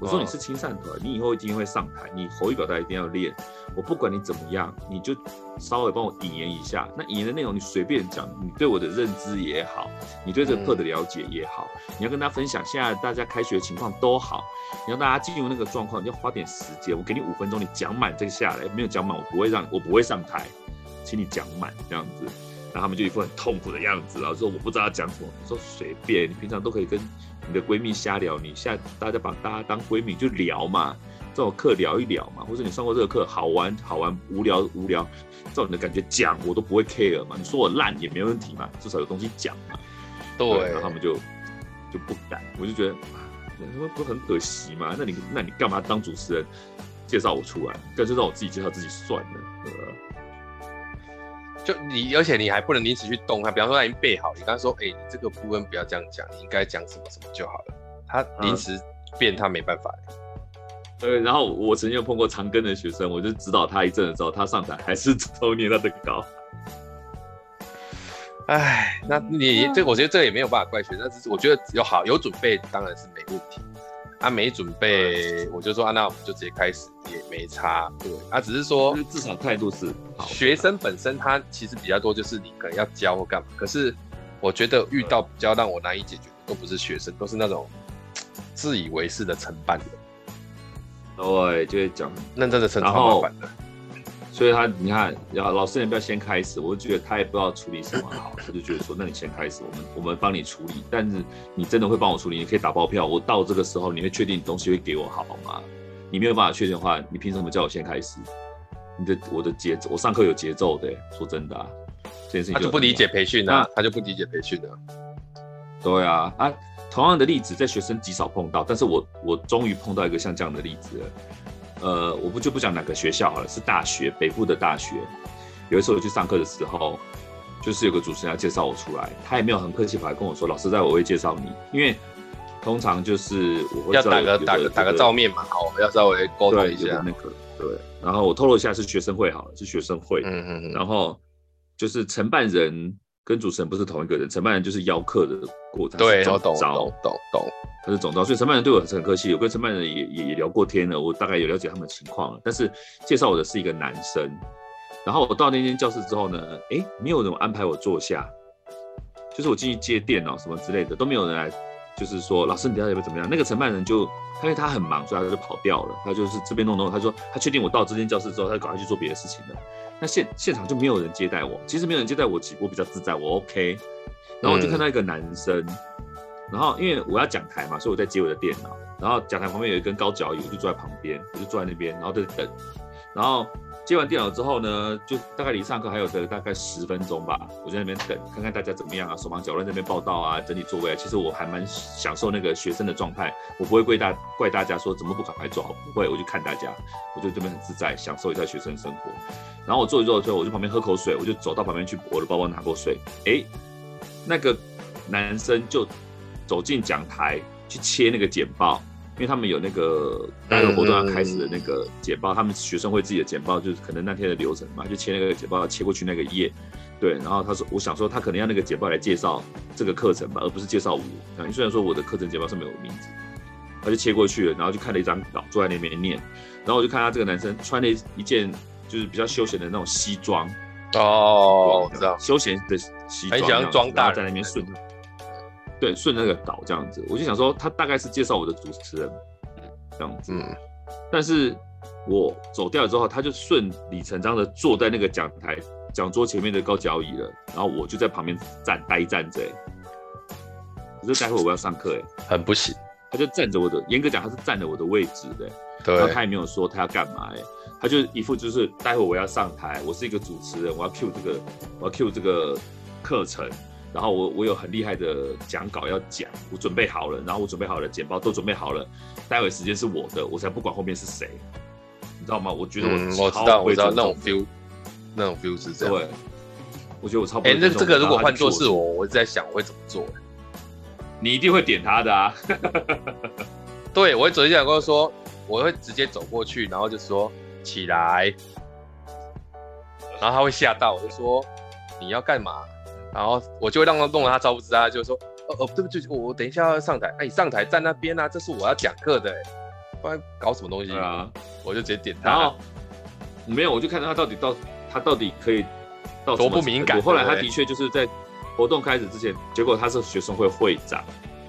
我说你是亲善团，你以后一定会上台，你口语表达一定要练。我不管你怎么样，你就稍微帮我引言一下。那引言的内容你随便讲，你对我的认知也好，你对这个课的了解也好，嗯、你要跟大家分享现在大家开学的情况都好，你让大家进入那个状况，你要花点时间。我给你五分钟，你讲满这个下来，没有讲满我不会让我不会上台，请你讲满这样子。然后他们就一副很痛苦的样子，然后说我不知道要讲什么。我说随便，你平常都可以跟。你的闺蜜瞎聊，你现在大家把大家当闺蜜就聊嘛，这种课聊一聊嘛，或者你上过这个课好玩好玩，无聊无聊，照你的感觉讲，我都不会 care 嘛。你说我烂也没问题嘛，至少有东西讲嘛。对，然后他们就就不敢，我就觉得他们不很可惜嘛？那你那你干嘛当主持人介绍我出来？干脆让我自己介绍自己算了。就你，而且你还不能临时去动他。比方说他已经备好，你刚才说，哎、欸，你这个部分不要这样讲，你应该讲什么什么就好了。他临时变，他没办法。对，然后我曾经有碰过长庚的学生，我就指导他一阵的时候，他上台还是偷捏他的稿。哎，那你这，我觉得这也没有办法怪学生，但是我觉得有好有准备当然是没问题。啊，没准备，我就说啊，那我们就直接开始也没差。对，啊，只是说至少态度是学生本身他其实比较多，就是你可能要教或干嘛。可是我觉得遇到比较让我难以解决的都不是学生，都是那种自以为是的承办的。对，就会讲，认真的承办老板的。所以他，你看，要老师，你不要先开始。我就觉得他也不知道处理什么好，他就觉得说，那你先开始，我们我们帮你处理。但是你真的会帮我处理，你可以打包票。我到这个时候，你会确定东西会给我好吗？你没有办法确定的话，你凭什么叫我先开始？你的我的节奏，我上课有节奏的。说真的、啊，这件事情就他就不理解培训啊，他就不理解培训的。对啊，啊。同样的例子在学生极少碰到，但是我我终于碰到一个像这样的例子了。呃，我不就不讲哪个学校好了，是大学，北部的大学。有一次我去上课的时候，就是有个主持人要介绍我出来，他也没有很客气，跑来跟我说：“老师在，我会介绍你。”因为通常就是我会要打个打个打个照面嘛，好，我要稍微沟通一下那个对。然后我透露一下是学生会好了，是学生会。嗯嗯嗯。然后就是承办人。跟主持人不是同一个人，承办人就是邀客的过程。对，懂懂懂懂，他是总招，所以承办人对我很客气。我跟承办人也也也聊过天了，我大概有了解他们的情况了。但是介绍我的是一个男生，然后我到那间教室之后呢，哎，没有人安排我坐下，就是我进去接电脑什么之类的都没有人来，就是说老师你到底怎么样？那个承办人就因为他很忙，所以他就跑掉了。他就是这边弄弄，他说他确定我到这间教室之后，他就赶快去做别的事情了。那现现场就没有人接待我，其实没有人接待我，我比较自在，我 OK。然后我就看到一个男生，嗯、然后因为我要讲台嘛，所以我在接我的电脑，然后讲台旁边有一根高脚椅，我就坐在旁边，我就坐在那边，然后在等，然后。接完电脑之后呢，就大概离上课还有个大概十分钟吧，我在那边等，看看大家怎么样啊，手忙脚乱那边报道啊，整理座位啊。其实我还蛮享受那个学生的状态，我不会怪大怪大家说怎么不赶快做，不会，我就看大家，我就这边很自在，享受一下学生生活。然后我坐一坐之后，我就旁边喝口水，我就走到旁边去，我的包包拿过水，哎，那个男生就走进讲台去切那个简报。因为他们有那个待会活动要开始的那个简报，他们学生会自己的简报，就是可能那天的流程嘛，就切那个简报，切过去那个页，对。然后他说，我想说他可能要那个简报来介绍这个课程吧，而不是介绍我。虽然说我的课程简报上面有名字，他就切过去了，然后就看了一张稿，坐在那边念。然后我就看他这个男生穿了一件就是比较休闲的那种西装，哦，我知道，休闲的西装，很装大，在那边顺。对，顺那个稿这样子，我就想说，他大概是介绍我的主持人，这样子。嗯。但是我走掉了之后，他就顺理成章的坐在那个讲台讲桌前面的高脚椅了，然后我就在旁边站呆站着。可是待会我要上课，哎，很不行。他就站着我的，严格讲他是站着我的位置的。对。然后他也没有说他要干嘛，哎，他就一副就是待会我要上台，我是一个主持人，我要 cue 这个，我要 cue 这个课程。然后我我有很厉害的讲稿要讲，我准备好了，然后我准备好了简报都准备好了，待会时间是我的，我才不管后面是谁，你知道吗？我觉得我、嗯、我知道我知道那种 feel，那种 feel 是这样。对，我觉得我超。哎，那这个如果换作是我，我一直在想我会怎么做。你一定会点他的啊。对，我会走进来跟他说，我会直接走过去，然后就说起来，然后他会吓到，我就说你要干嘛？然后我就会让他弄了，他招不知啊，就说，哦哦，对不起，我我等一下要上台，哎，你上台站那边啊，这是我要讲课的，不然搞什么东西啊？我就直接点他。然后没有，我就看到他到底到他到底可以到多不敏感。后来他的确就是在活动开始之前，结果他是学生会会长，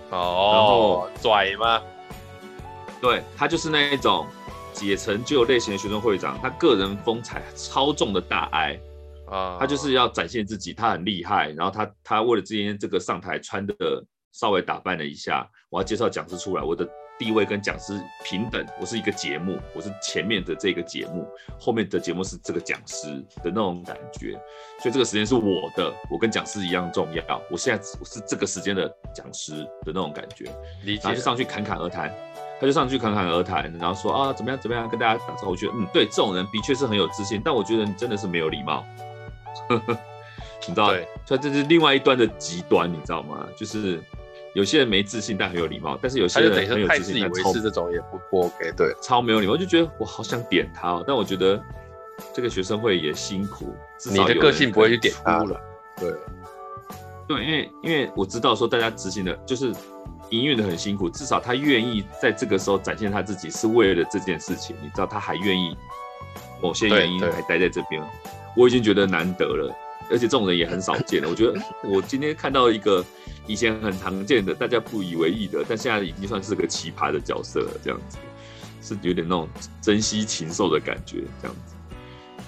哦，然后拽吗？对，他就是那一种解成就类型的学生会长，他个人风采超重的大 I。啊，他就是要展现自己，他很厉害。然后他他为了今天这个上台穿的稍微打扮了一下，我要介绍讲师出来，我的地位跟讲师平等。我是一个节目，我是前面的这个节目，后面的节目是这个讲师的那种感觉。所以这个时间是我的，我跟讲师一样重要。我现在我是这个时间的讲师的那种感觉。然后就上去侃侃而谈，他就上去侃侃而谈，然后说啊怎么样怎么样，跟大家打招呼。我觉得嗯，对，这种人的确是很有自信，但我觉得你真的是没有礼貌。你知道，所以这是另外一端的极端，你知道吗？就是有些人没自信但很有礼貌，但是有些人很有自信但超这种也不不 OK，对，超没有礼貌，就觉得我好想点他哦，但我觉得这个学生会也辛苦，至少你的个性不会去点他了，对，对，因为因为我知道说大家执行的就是营运的很辛苦，至少他愿意在这个时候展现他自己是为了这件事情，你知道他还愿意某些原因还待在这边，我已经觉得难得了。而且这种人也很少见了。我觉得我今天看到一个以前很常见的、大家不以为意的，但现在已经算是个奇葩的角色了。这样子是有点那种珍惜禽兽的感觉，这样子。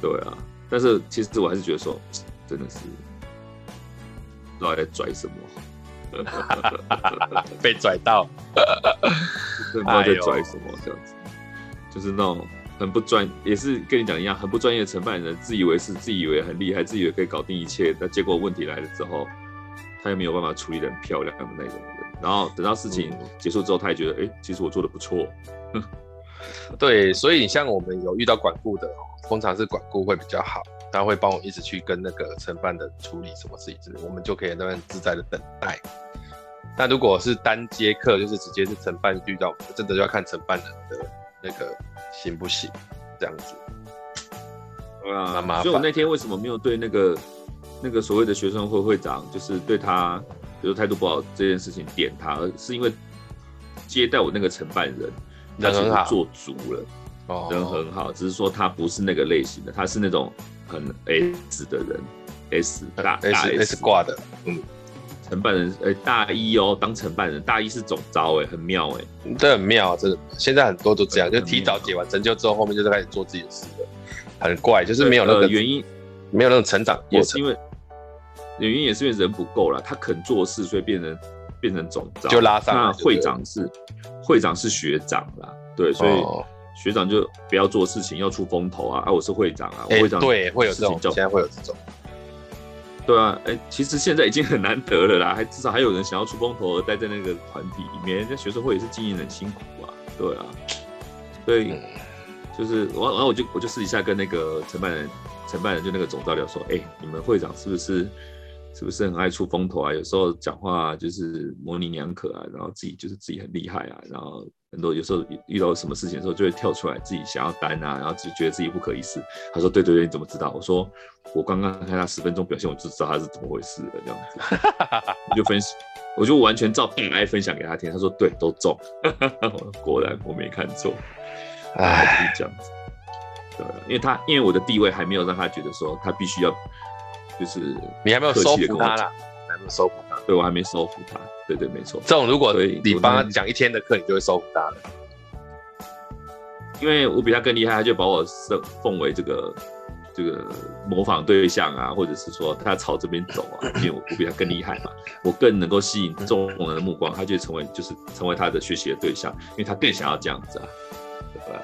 对啊，但是其实我还是觉得说，真的是不知道在拽什么，被拽到，不知道在拽什么，这样子，就是那种。很不专，也是跟你讲一样，很不专业的承办人，自以为是，自以为很厉害，自以为可以搞定一切，那结果问题来了之后，他又没有办法处理的很漂亮的那种人。然后等到事情结束之后，他也觉得，哎、欸，其实我做的不错。对，所以你像我们有遇到管顾的，通常是管顾会比较好，他会帮我一直去跟那个承办的处理什么事情之类，我们就可以那边自在的等待。但如果是单接客，就是直接是承办遇到，真的就要看承办人的那个。行不行？这样子，啊，所以我那天为什么没有对那个那个所谓的学生会会长，就是对他比如态度不好这件事情点他，而是因为接待我那个承办人，人很好，做足了，哦，人很好，只是说他不是那个类型的，他是那种很 S 的人，S 大 S, 大 S 挂的，嗯。承办人，哎、欸，大一哦，当承办人，大一是总招，哎，很妙，哎，这很妙，真的。现在很多都这样，就提早解完成就之后，后面就是开始做自己的事了，很怪，就是没有那个原因，没有那种成长过程。也是因为原因也是因为人不够了，他肯做事，所以变成变成总招，就拉上。那会长是会长是学长啦，对，所以学长就不要做事情，要出风头啊，啊，我是会长啊，我会长、欸、对，会有这种，现在会有这种。对啊，哎，其实现在已经很难得了啦，还至少还有人想要出风头而待在那个团体里面。那学生会也是经营很辛苦啊，对啊，所以就是我，然后我就我就私底下跟那个承办人，承办人就那个总召聊说，哎，你们会长是不是是不是很爱出风头啊？有时候讲话就是模棱两可啊，然后自己就是自己很厉害啊，然后。很多有时候遇到什么事情的时候，就会跳出来自己想要担啊，然后就觉得自己不可一世。他说：“对对对，你怎么知道？”我说：“我刚刚看他十分钟表现，我就知道他是怎么回事了。”这样子，我就分析，我就完全照本来分享给他听。他说：“对，都中。”果然我没看错，哎，这样子，对，因为他因为我的地位还没有让他觉得说他必须要，就是你还没有收服他啦，还没有收服他，对我还没收服他。对对，没错。这种如果你帮他讲一天的课，你就会收服他了。因为我比他更厉害，他就把我奉奉为这个这个模仿对象啊，或者是说他朝这边走啊，因为我我比他更厉害嘛，我更能够吸引众人的目光，他就成为就是成为他的学习的对象，因为他更想要这样子啊，对吧？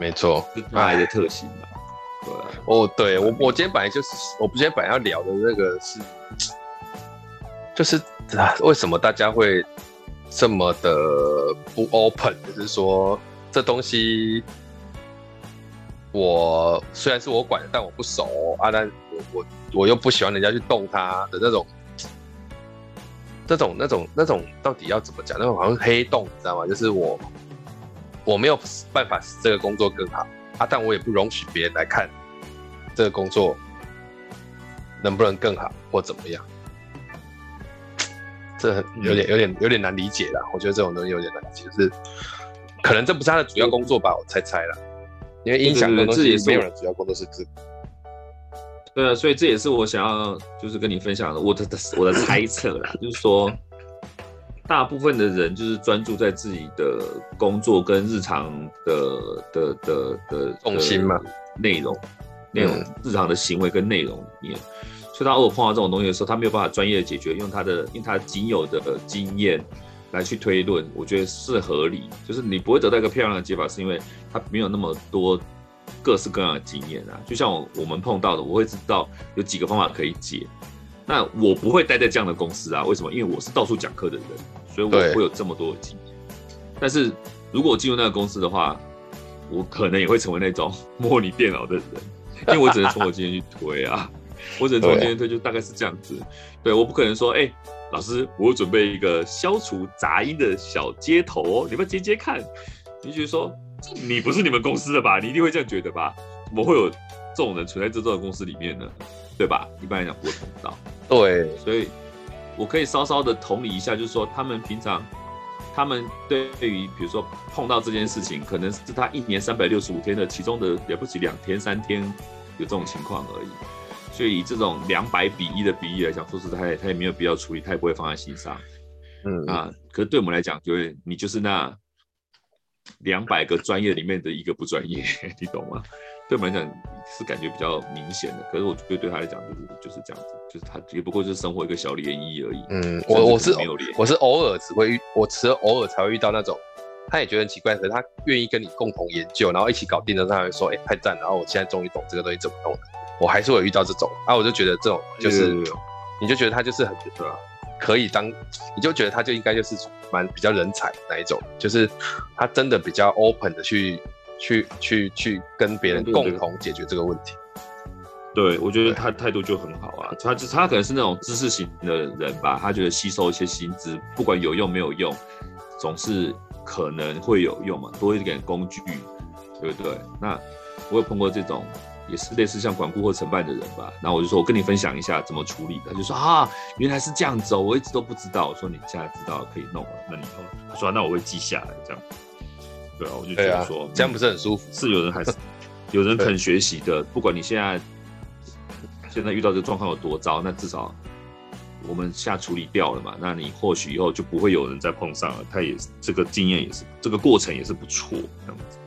没错，是他来的特性嘛。对啊。哦，对我我今天本来就是，我今天本来要聊的那个是，就是。啊，为什么大家会这么的不 open？就是说，这东西我虽然是我管的，但我不熟啊，但我我我又不喜欢人家去动它的那种，这种那种那种到底要怎么讲？那种好像黑洞，你知道吗？就是我我没有办法使这个工作更好啊，但我也不容许别人来看这个工作能不能更好或怎么样。这有点有点有点难理解了，我觉得这种东西有点难理解，就是可能这不是他的主要工作吧，我猜猜了，因为音响的东西没有人主要工作是这个。对啊，所以这也是我想要就是跟你分享的，我的我的猜测啦，就是说大部分的人就是专注在自己的工作跟日常的的的的重心嘛，内容内容日常的行为跟内容里面。所以他偶尔碰到这种东西的时候，他没有办法专业的解决，用他的用他仅有的经验来去推论，我觉得是合理。就是你不会得到一个漂亮的解法，是因为他没有那么多各式各样的经验啊。就像我我们碰到的，我会知道有几个方法可以解。那我不会待在这样的公司啊？为什么？因为我是到处讲课的人，所以我会有这么多的经验。但是如果我进入那个公司的话，我可能也会成为那种 摸你电脑的人，因为我只能从我经验去推啊。我只能从今天推，就大概是这样子。对，我不可能说，哎、欸，老师，我准备一个消除杂音的小接头哦，你们接接看。你就说，你不是你们公司的吧？你一定会这样觉得吧？怎么会有这种人存在这种公司里面呢？对吧？一般来讲不会碰到。对，所以我可以稍稍的同理一下，就是说他们平常，他们对于比如说碰到这件事情，可能是他一年三百六十五天的其中的了不起两天三天有这种情况而已。所以以这种两百比一的比例来讲，说实在，他也没有必要处理，他也不会放在心上。嗯啊，可是对我们来讲，就会你就是那两百个专业里面的一个不专业，你懂吗？对我们来讲是感觉比较明显的，可是我觉得对他来讲就是就是这样子，就是他也不过就是生活一个小涟漪而已。嗯，我我是没有我是偶尔只会遇，我只偶尔才会遇到那种，他也觉得很奇怪，可是他愿意跟你共同研究，然后一起搞定的，他会说，哎、欸，太赞，然后我现在终于懂这个东西怎么弄了。我还是会遇到这种，啊，我就觉得这种就是，你就觉得他就是很可以当，你就觉得他就应该就是蛮比较人才那一种，就是他真的比较 open 的去去去去跟别人共同解决这个问题。对，我觉得他态度就很好啊，他他可能是那种知识型的人吧，他觉得吸收一些新知，不管有用没有用，总是可能会有用嘛，多一点工具，对不对？那我有碰过这种。也是类似像管顾或承办的人吧，然后我就说，我跟你分享一下怎么处理的。他就说啊，原来是这样子哦，我一直都不知道。我说你现在知道可以弄了，那你以后他说那我会记下来这样。对啊，我就觉得说、啊、这样不是很舒服？是有人还是有人肯学习的，不管你现在现在遇到这个状况有多糟，那至少我们现在处理掉了嘛。那你或许以后就不会有人再碰上了。他也是这个经验也是这个过程也是不错这样子。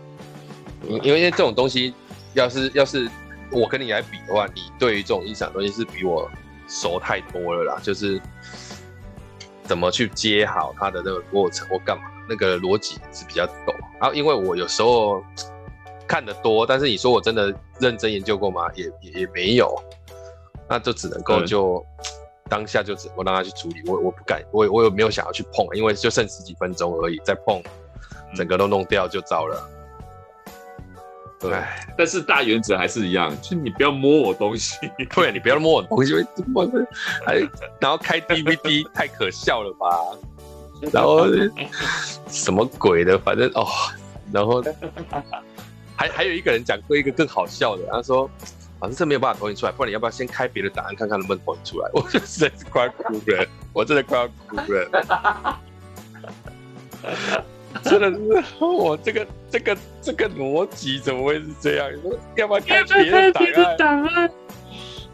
因因为这种东西。要是要是我跟你来比的话，你对于这种音响东西是比我熟太多了啦。就是怎么去接好它的那个过程或干嘛，那个逻辑是比较懂。然后因为我有时候看的多，但是你说我真的认真研究过吗？也也也没有。那就只能够就当下就只能够让他去处理。我我不敢，我我有没有想要去碰？因为就剩十几分钟而已，再碰整个都弄掉就糟了。对，但是大原则还是一样，就你不要摸我东西。对，你不要摸我东西，还然后开 DVD 太可笑了吧？然后什么鬼的，反正哦，然后还还有一个人讲过一个更好笑的，他说：“反正这没有办法投影出来，不然你要不要先开别的档案看看能不能投影出来？” 我就实在是快要哭了，我真的快要哭了。真的是我这个这个这个逻辑怎么会是这样？你说要不要开别的档案？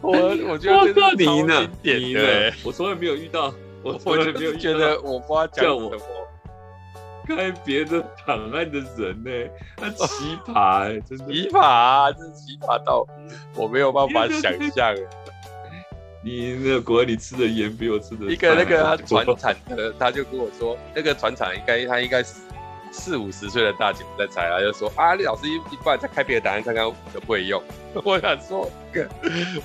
我我觉得这是你呢，你呢？我从来没有遇到，我我就没有觉得我不知道叫我开别的档案的人呢？那奇葩哎，真的奇葩，真是奇葩到我没有办法想象。你那个国外，你吃的盐比我吃的一个那个他传产的，他就跟我说，那个船产应该他应该是。四五十岁的大姐在猜啊，就说啊，李老师一一不然再开别的答案看看会不可以用。我想说，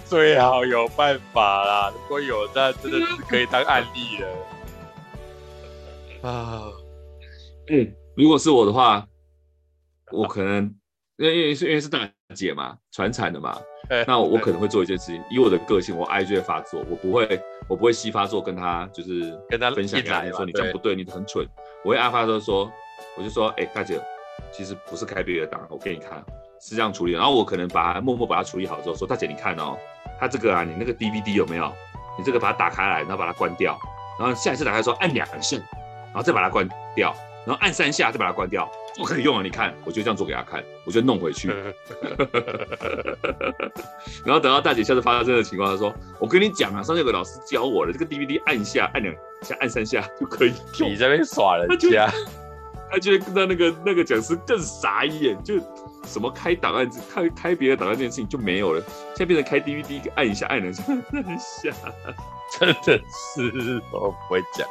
最好有办法啦，如果有，那真的是可以当案例了。啊，嗯，如果是我的话，我可能因为因为是因为是大姐嘛，船产的嘛，那我可能会做一件事情，以我的个性，我 I 就会发作，我不会我不会西发作跟他就是跟他分享，跟他说你这样不对，你很蠢，我会阿发作说。我就说，哎、欸，大姐，其实不是开别的档，我给你看，是这样处理。然后我可能把它默默把它处理好之后，说，大姐你看哦，他这个啊，你那个 DVD 有没有？你这个把它打开来，然后把它关掉，然后下一次打开说按两下，然后再把它关掉，然后按三下再把它关掉，就可以用啊。你看，我就这样做给他看，我就弄回去。然后等到大姐下次发生这个情况，她说，我跟你讲啊，上次有个老师教我的，这个 DVD 按一下，按两下，按三下就可以用。你在那边耍人家。他觉得让那个那个讲师更傻眼，就什么开档案、开开别的档案这件事情就没有了，现在变成开 DVD，按一下，按两下，按一下，真的是我不会讲，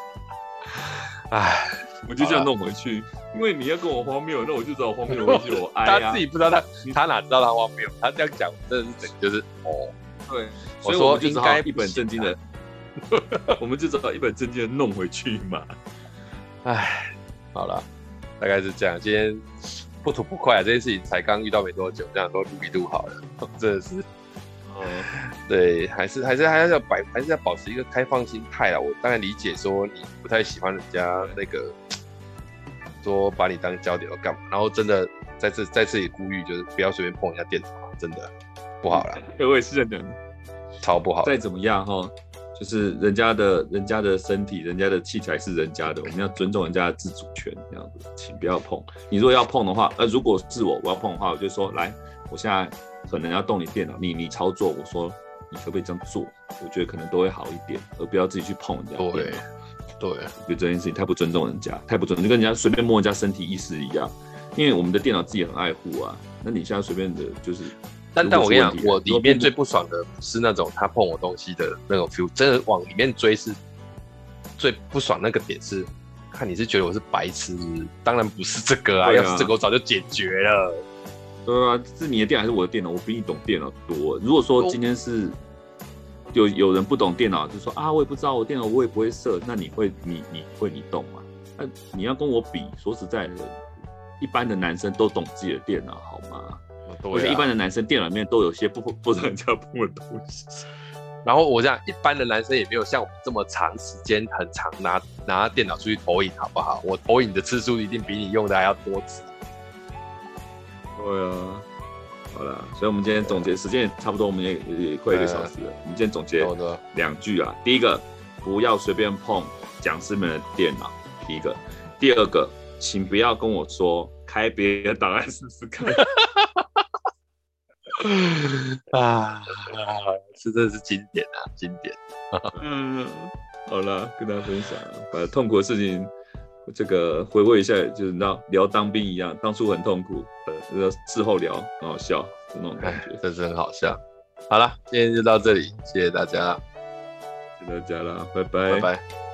哎，我就这样弄回去，因为你要跟我荒谬，那我就知道荒谬回去，我 哎他自己不知道他他哪知道他荒谬，他这样讲真的是整就是哦，对，所以 我们就只好一本正经的，我们就只好一本正经的弄回去嘛，哎，好了。大概是这样，今天不吐不快啊，这件事情才刚遇到没多久，这样都录一录好了，真的是对，还是还是还是要摆，还是要保持一个开放心态啊。我当然理解说你不太喜欢人家那个说把你当焦点要干嘛，然后真的在这在这里呼吁，就是不要随便碰人家电脑，真的不好了。我也是认的，超不好。再怎么样哈，就是人家的人家的身体，人家的器材是人家的，我们要尊重人家的自主权，这样子，请不要碰。你如果要碰的话，呃，如果是我我要碰的话，我就说来，我现在可能要动你电脑，你你操作，我说。你可不可以这样做？我觉得可能都会好一点，而不要自己去碰人家。对，对，我觉得这件事情太不尊重人家，太不尊重，就跟人家随便摸人家身体意思一样。因为我们的电脑自己很爱护啊，那你现在随便的，就是……但但我跟你讲，我里面最不爽的是那种他碰我东西的那种 feel，真的往里面追是最不爽那个点是，看你是觉得我是白痴，当然不是这个啊，啊要是这个我早就解决了。对啊，是你的电脑还是我的电脑？我比你懂电脑多。如果说今天是有有人不懂电脑，就说啊，我也不知道我电脑我也不会设，那你会你你会你懂吗？那你要跟我比，说实在的，一般的男生都懂自己的电脑，好吗？而且、啊、一般的男生电脑里面都有些不不让人家碰的东西。然后我讲，一般的男生也没有像我这么长时间很长拿拿电脑出去投影，好不好？我投影的次数一定比你用的还要多次。对啊，好了，所以我们今天总结时间也差不多，我们也也快一个小时了。我们今天总结两句啊，第一个，不要随便碰讲师们的电脑。第一个，第二个，请不要跟我说开别的档案试试看。啊，这真的是经典啊，经典。嗯，好了，跟大家分享，把痛苦的事情。这个回味一下，就是那聊当兵一样，当初很痛苦，呃，这个事后聊很好笑，就那种感觉，真是很好笑。好了，今天就到这里，谢谢大家，谢谢大家了，拜拜，拜拜。